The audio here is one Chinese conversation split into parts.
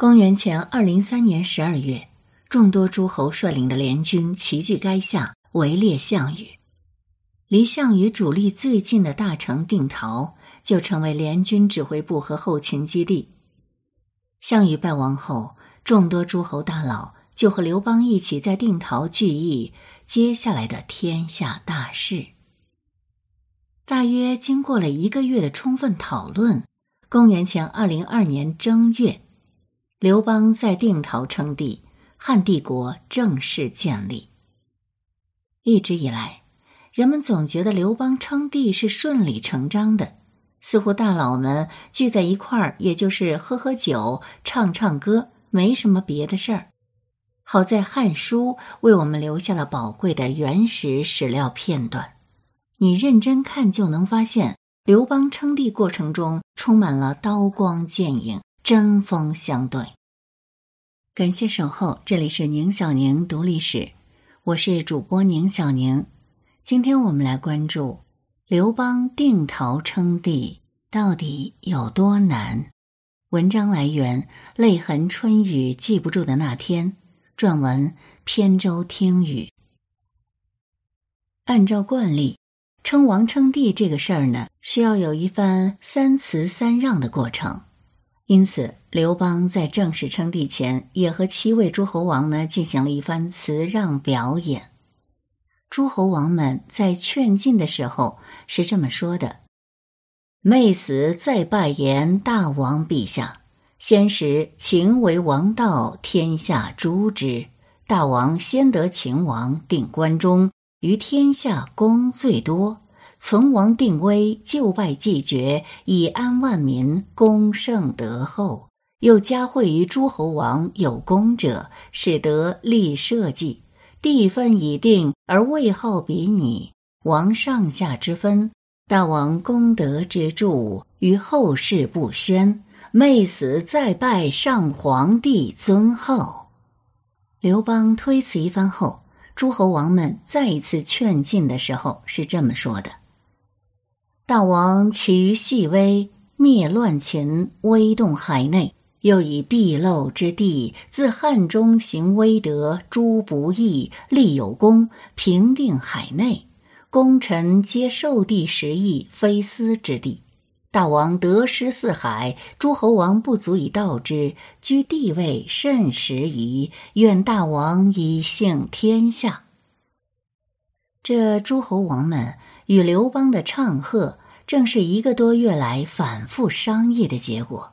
公元前二零三年十二月，众多诸侯率领的联军齐聚垓下，围猎项羽。离项羽主力最近的大城定陶，就成为联军指挥部和后勤基地。项羽败亡后，众多诸侯大佬就和刘邦一起在定陶聚议接下来的天下大事。大约经过了一个月的充分讨论，公元前二零二年正月。刘邦在定陶称帝，汉帝国正式建立。一直以来，人们总觉得刘邦称帝是顺理成章的，似乎大佬们聚在一块儿，也就是喝喝酒、唱唱歌，没什么别的事儿。好在《汉书》为我们留下了宝贵的原始史料片段，你认真看就能发现，刘邦称帝过程中充满了刀光剑影。针锋相对。感谢守候，这里是宁小宁读历史，我是主播宁小宁。今天我们来关注刘邦定陶称帝到底有多难。文章来源：泪痕春雨记不住的那天。撰文：扁舟听雨。按照惯例，称王称帝这个事儿呢，需要有一番三辞三让的过程。因此，刘邦在正式称帝前，也和七位诸侯王呢进行了一番辞让表演。诸侯王们在劝进的时候是这么说的：“昧死再拜言大王陛下，先时秦为王道，天下诛之。大王先得秦王，定关中，于天下功最多。”存亡定危，就败既绝，以安万民，功盛德厚。又加惠于诸侯王有功者，使得立社稷，地分已定，而位号比拟，王上下之分。大王功德之著，于后世不宣。昧死再拜上皇帝尊后。刘邦推辞一番后，诸侯王们再一次劝进的时候是这么说的。大王起于细微，灭乱秦，威动海内；又以敝漏之地，自汉中行威德，诸不义，立有功，平定海内。功臣皆受地十邑，非私之地。大王得失四海，诸侯王不足以道之，居地位甚时宜。愿大王以幸天下。这诸侯王们。与刘邦的唱和，正是一个多月来反复商议的结果。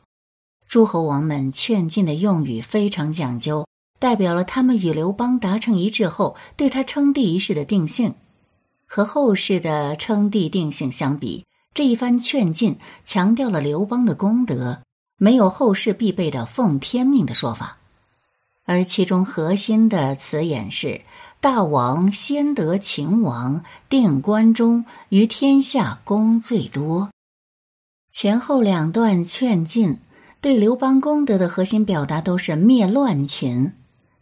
诸侯王们劝进的用语非常讲究，代表了他们与刘邦达成一致后对他称帝一事的定性。和后世的称帝定性相比，这一番劝进强调了刘邦的功德，没有后世必备的奉天命的说法。而其中核心的词眼是。大王先得秦王，定关中，于天下功最多。前后两段劝进，对刘邦功德的核心表达都是灭乱秦。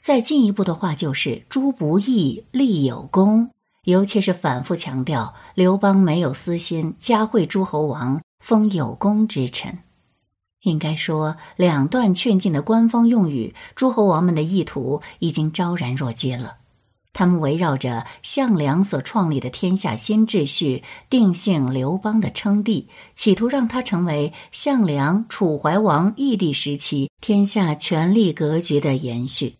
再进一步的话，就是诸不义，立有功。尤其是反复强调刘邦没有私心，加惠诸侯王，封有功之臣。应该说，两段劝进的官方用语，诸侯王们的意图已经昭然若揭了。他们围绕着项梁所创立的天下新秩序，定性刘邦的称帝，企图让他成为项梁、楚怀王义帝时期天下权力格局的延续。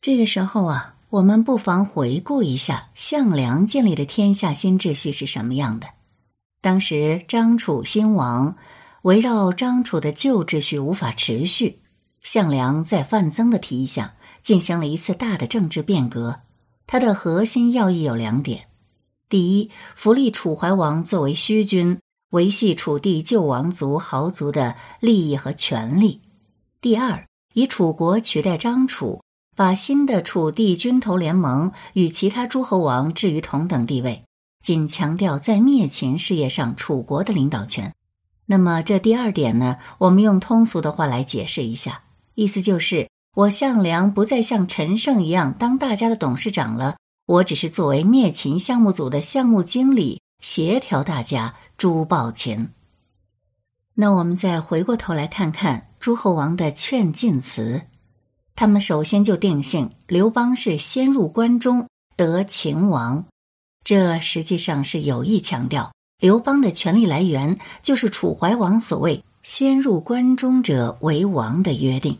这个时候啊，我们不妨回顾一下项梁建立的天下新秩序是什么样的。当时张楚兴亡，围绕张楚的旧秩序无法持续，项梁在范增的提议下进行了一次大的政治变革。它的核心要义有两点：第一，扶立楚怀王作为虚君，维系楚地旧王族豪族的利益和权利；第二，以楚国取代张楚，把新的楚地军头联盟与其他诸侯王置于同等地位，仅强调在灭秦事业上楚国的领导权。那么这第二点呢？我们用通俗的话来解释一下，意思就是。我项梁不再像陈胜一样当大家的董事长了，我只是作为灭秦项目组的项目经理，协调大家诛暴秦。那我们再回过头来看看诸侯王的劝进词。他们首先就定性刘邦是先入关中得秦王，这实际上是有意强调刘邦的权力来源就是楚怀王所谓“先入关中者为王”的约定。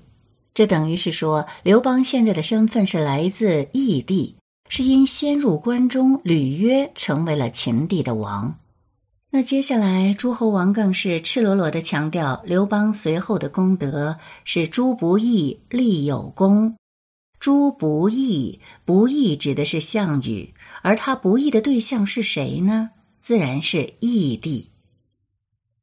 这等于是说，刘邦现在的身份是来自异地，是因先入关中履约成为了秦地的王。那接下来，诸侯王更是赤裸裸的强调，刘邦随后的功德是诸不义，立有功。诸不义，不义指的是项羽，而他不义的对象是谁呢？自然是义帝。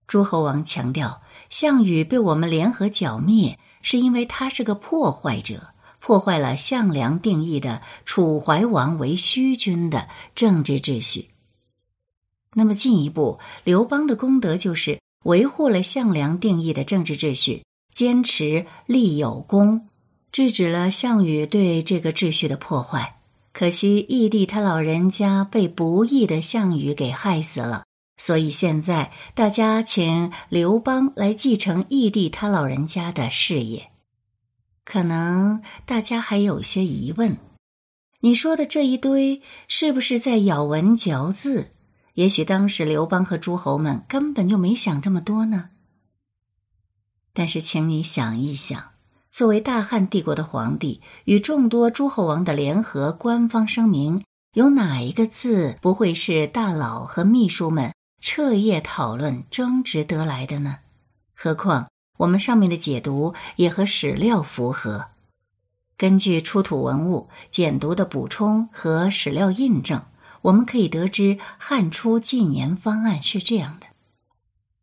诸侯王强调，项羽被我们联合剿灭，是因为他是个破坏者，破坏了项梁定义的楚怀王为虚君的政治秩序。那么进一步，刘邦的功德就是维护了项梁定义的政治秩序，坚持立有功，制止了项羽对这个秩序的破坏。可惜义帝他老人家被不义的项羽给害死了，所以现在大家请刘邦来继承义帝他老人家的事业。可能大家还有些疑问：你说的这一堆是不是在咬文嚼字？也许当时刘邦和诸侯们根本就没想这么多呢。但是，请你想一想，作为大汉帝国的皇帝，与众多诸侯王的联合官方声明，有哪一个字不会是大佬和秘书们彻夜讨论争执得来的呢？何况我们上面的解读也和史料符合。根据出土文物简读的补充和史料印证。我们可以得知，汉初纪年方案是这样的：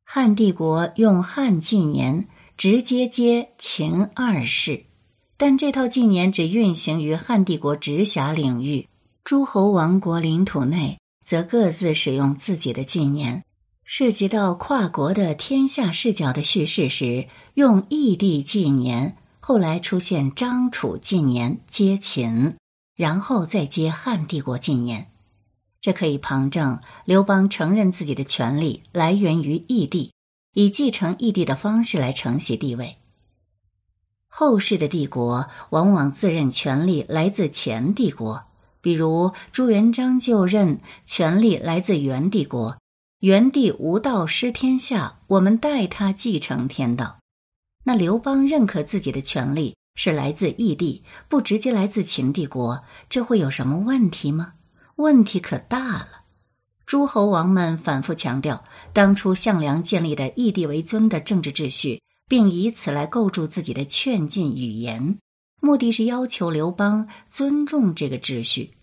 汉帝国用汉纪年直接接秦二世，但这套纪年只运行于汉帝国直辖领域，诸侯王国领土内则各自使用自己的纪年。涉及到跨国的天下视角的叙事时，用异地纪年，后来出现张楚纪年接秦，然后再接汉帝国纪年。这可以旁证刘邦承认自己的权力来源于义帝，以继承义帝的方式来承袭帝位。后世的帝国往往自认权力来自前帝国，比如朱元璋就任权力来自元帝国，元帝无道失天下，我们代他继承天道。那刘邦认可自己的权力是来自义帝，不直接来自秦帝国，这会有什么问题吗？问题可大了。诸侯王们反复强调，当初项梁建立的以帝为尊的政治秩序，并以此来构筑自己的劝进语言，目的是要求刘邦尊重这个秩序。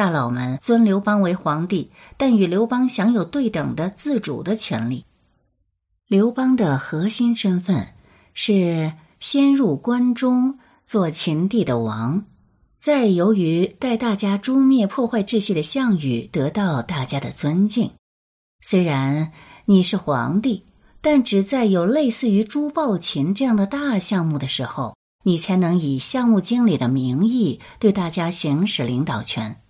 大佬们尊刘邦为皇帝，但与刘邦享有对等的自主的权利。刘邦的核心身份是先入关中做秦帝的王。再由于带大家诛灭破坏秩序的项羽得到大家的尊敬，虽然你是皇帝，但只在有类似于诛暴秦这样的大项目的时候，你才能以项目经理的名义对大家行使领导权。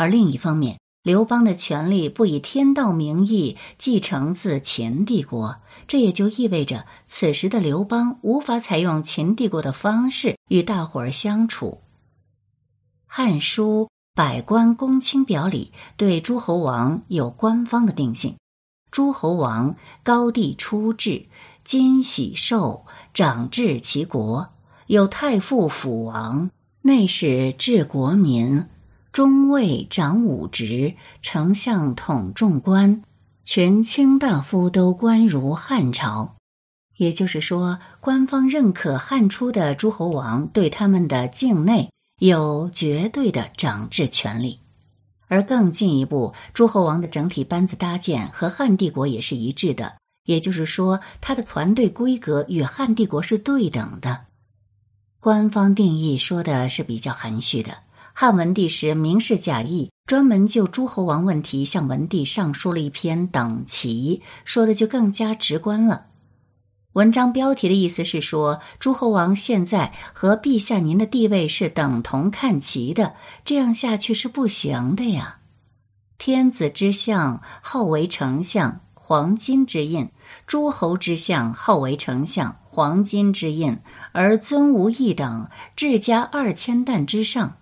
而另一方面，刘邦的权力不以天道名义继承自秦帝国，这也就意味着此时的刘邦无法采用秦帝国的方式与大伙儿相处。《汉书·百官公卿表》里对诸侯王有官方的定性：诸侯王高帝出治，今喜受，长治其国。有太傅辅王，内使治国民，中尉掌武职，丞相统众官，全卿大夫都官如汉朝。也就是说，官方认可汉初的诸侯王对他们的境内。有绝对的掌治权力，而更进一步，诸侯王的整体班子搭建和汉帝国也是一致的，也就是说，他的团队规格与汉帝国是对等的。官方定义说的是比较含蓄的。汉文帝时，明示贾谊专门就诸侯王问题向文帝上书了一篇等齐，说的就更加直观了。文章标题的意思是说，诸侯王现在和陛下您的地位是等同看齐的，这样下去是不行的呀。天子之相号为丞相，黄金之印；诸侯之相号为丞相，黄。黄金之印，而尊无一等，至加二千担之上。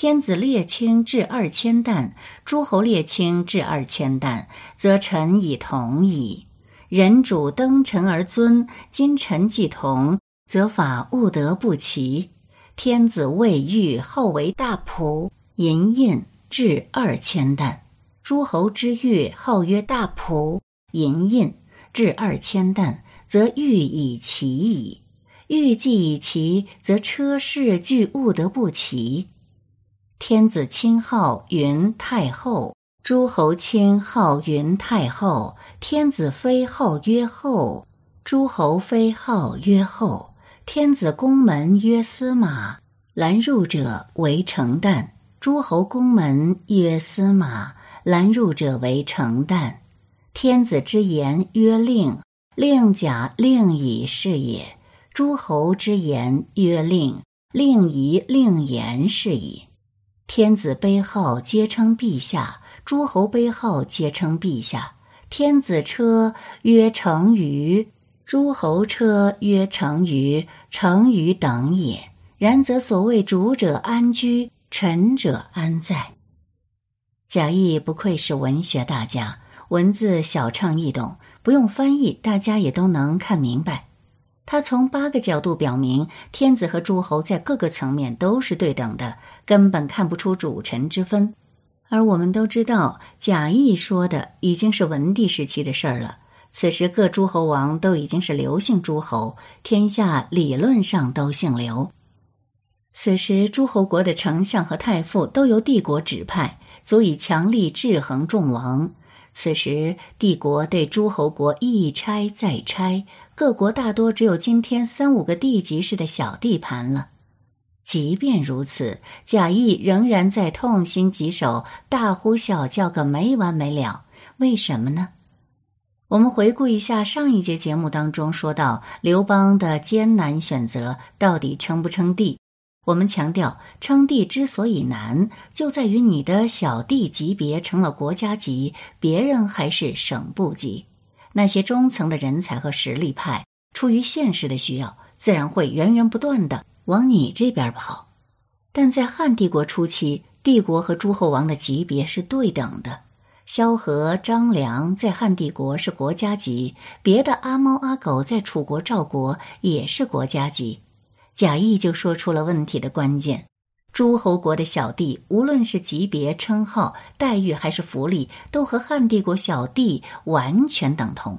天子列卿至二千担，诸侯列卿至二千担，则臣以同矣。人主登臣而尊，今臣既同，则法务德不齐。天子未遇，号为大仆，银印至二千担；诸侯之欲，号曰大仆，银印至二千担，则欲以齐矣。欲既以齐，则车氏俱务德不齐。天子亲号云太后，诸侯亲号云太后。天子妃号曰后，诸侯妃号曰后。天子宫门曰司马，拦入者为承旦；诸侯宫门曰司马，拦入者为承旦。天子之言曰令，令甲令乙是也；诸侯之言曰令，令仪令言是矣。天子碑号皆称陛下，诸侯碑号皆称陛下。天子车曰成于，诸侯车曰成于，成于等也。然则所谓主者安居，臣者安在。贾谊不愧是文学大家，文字小畅易懂，不用翻译，大家也都能看明白。他从八个角度表明，天子和诸侯在各个层面都是对等的，根本看不出主臣之分。而我们都知道，贾谊说的已经是文帝时期的事儿了。此时各诸侯王都已经是刘姓诸侯，天下理论上都姓刘。此时诸侯国的丞相和太傅都由帝国指派，足以强力制衡众王。此时帝国对诸侯国一拆再拆。各国大多只有今天三五个地级市的小地盘了。即便如此，贾谊仍然在痛心疾首，大呼小叫个没完没了。为什么呢？我们回顾一下上一节节目当中说到刘邦的艰难选择，到底称不称帝？我们强调，称帝之所以难，就在于你的小弟级别成了国家级，别人还是省部级。那些中层的人才和实力派，出于现实的需要，自然会源源不断的往你这边跑。但在汉帝国初期，帝国和诸侯王的级别是对等的。萧何、张良在汉帝国是国家级，别的阿猫阿狗在楚国、赵国也是国家级。贾谊就说出了问题的关键。诸侯国的小弟，无论是级别、称号、待遇还是福利，都和汉帝国小弟完全等同。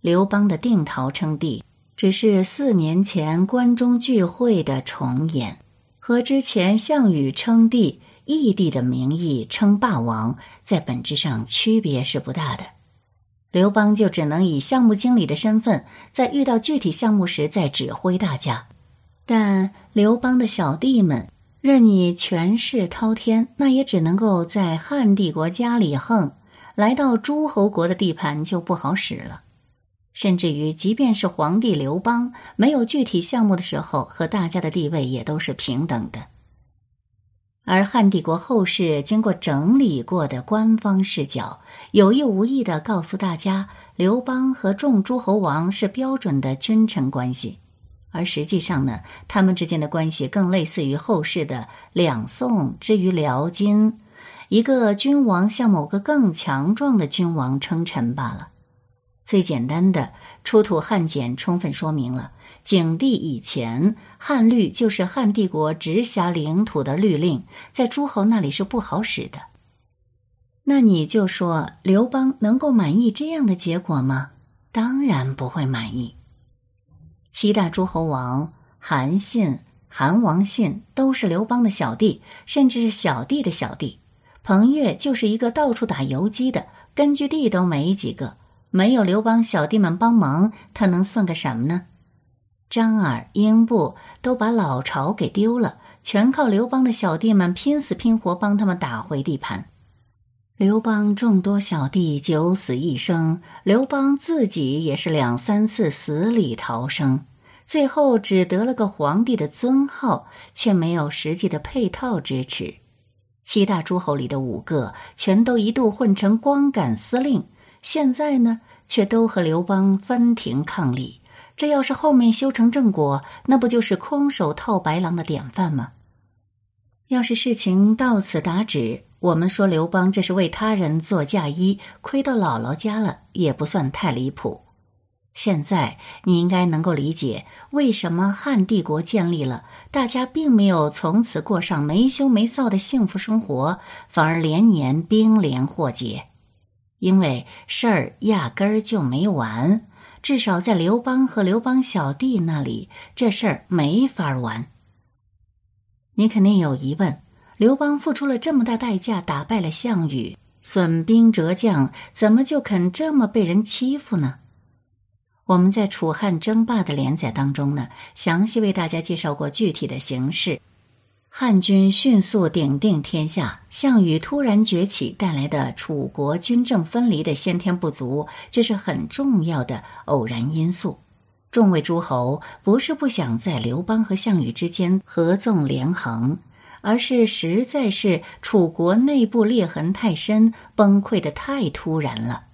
刘邦的定陶称帝，只是四年前关中聚会的重演，和之前项羽称帝、义帝的名义称霸王，在本质上区别是不大的。刘邦就只能以项目经理的身份，在遇到具体项目时再指挥大家，但刘邦的小弟们。任你权势滔天，那也只能够在汉帝国家里横，来到诸侯国的地盘就不好使了。甚至于，即便是皇帝刘邦没有具体项目的时候，和大家的地位也都是平等的。而汉帝国后世经过整理过的官方视角，有意无意的告诉大家，刘邦和众诸侯王是标准的君臣关系。而实际上呢，他们之间的关系更类似于后世的两宋之于辽金，一个君王向某个更强壮的君王称臣罢了。最简单的出土汉简充分说明了，景帝以前汉律就是汉帝国直辖领土的律令，在诸侯那里是不好使的。那你就说刘邦能够满意这样的结果吗？当然不会满意。七大诸侯王韩信、韩王信都是刘邦的小弟，甚至是小弟的小弟。彭越就是一个到处打游击的，根据地都没几个。没有刘邦小弟们帮忙，他能算个什么呢？张耳、英布都把老巢给丢了，全靠刘邦的小弟们拼死拼活帮他们打回地盘。刘邦众多小弟九死一生，刘邦自己也是两三次死里逃生，最后只得了个皇帝的尊号，却没有实际的配套支持。七大诸侯里的五个全都一度混成光杆司令，现在呢，却都和刘邦分庭抗礼，这要是后面修成正果，那不就是空手套白狼的典范吗？要是事情到此打止，我们说刘邦这是为他人做嫁衣，亏到姥姥家了，也不算太离谱。现在你应该能够理解，为什么汉帝国建立了，大家并没有从此过上没羞没臊的幸福生活，反而连年兵连祸结。因为事儿压根儿就没完，至少在刘邦和刘邦小弟那里，这事儿没法完。你肯定有疑问：刘邦付出了这么大代价打败了项羽，损兵折将，怎么就肯这么被人欺负呢？我们在楚汉争霸的连载当中呢，详细为大家介绍过具体的形势。汉军迅速鼎定天下，项羽突然崛起带来的楚国军政分离的先天不足，这是很重要的偶然因素。众位诸侯不是不想在刘邦和项羽之间合纵连横，而是实在是楚国内部裂痕太深，崩溃的太突然了。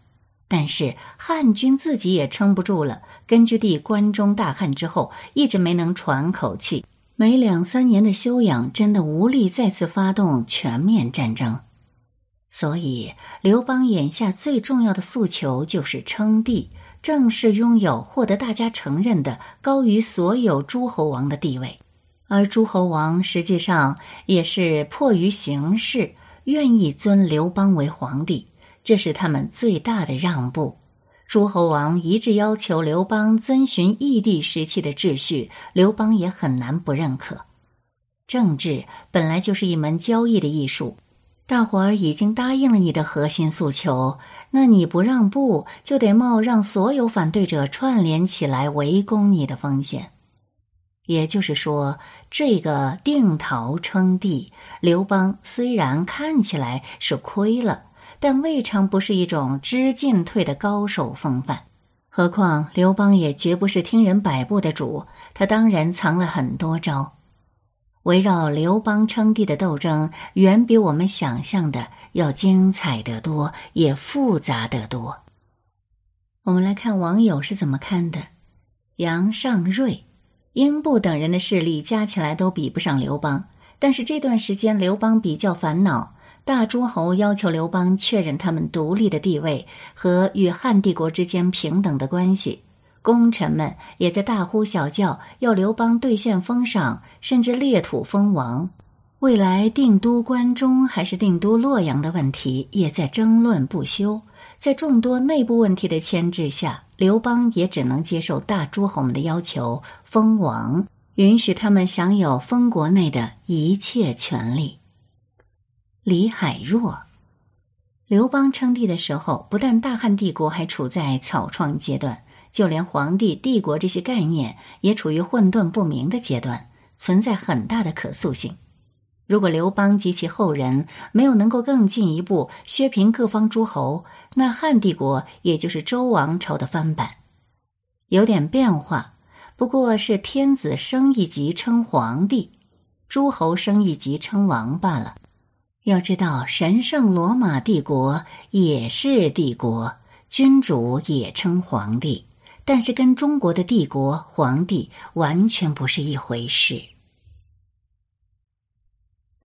但是汉军自己也撑不住了，根据地关中大旱之后，一直没能喘口气。没两三年的休养，真的无力再次发动全面战争。所以，刘邦眼下最重要的诉求就是称帝，正式拥有获得大家承认的高于所有诸侯王的地位。而诸侯王实际上也是迫于形势，愿意尊刘邦为皇帝。这是他们最大的让步。诸侯王一致要求刘邦遵循义帝时期的秩序，刘邦也很难不认可。政治本来就是一门交易的艺术，大伙儿已经答应了你的核心诉求，那你不让步，就得冒让所有反对者串联起来围攻你的风险。也就是说，这个定陶称帝，刘邦虽然看起来是亏了。但未尝不是一种知进退的高手风范。何况刘邦也绝不是听人摆布的主，他当然藏了很多招。围绕刘邦称帝的斗争，远比我们想象的要精彩得多，也复杂得多。我们来看网友是怎么看的：杨尚瑞、英布等人的势力加起来都比不上刘邦，但是这段时间刘邦比较烦恼。大诸侯要求刘邦确认他们独立的地位和与汉帝国之间平等的关系，功臣们也在大呼小叫，要刘邦兑现封赏，甚至列土封王。未来定都关中还是定都洛阳的问题也在争论不休。在众多内部问题的牵制下，刘邦也只能接受大诸侯们的要求，封王，允许他们享有封国内的一切权利。李海若，刘邦称帝的时候，不但大汉帝国还处在草创阶段，就连皇帝、帝国这些概念也处于混沌不明的阶段，存在很大的可塑性。如果刘邦及其后人没有能够更进一步削平各方诸侯，那汉帝国也就是周王朝的翻版，有点变化，不过是天子升一级称皇帝，诸侯升一级称王罢了。要知道，神圣罗马帝国也是帝国，君主也称皇帝，但是跟中国的帝国皇帝完全不是一回事。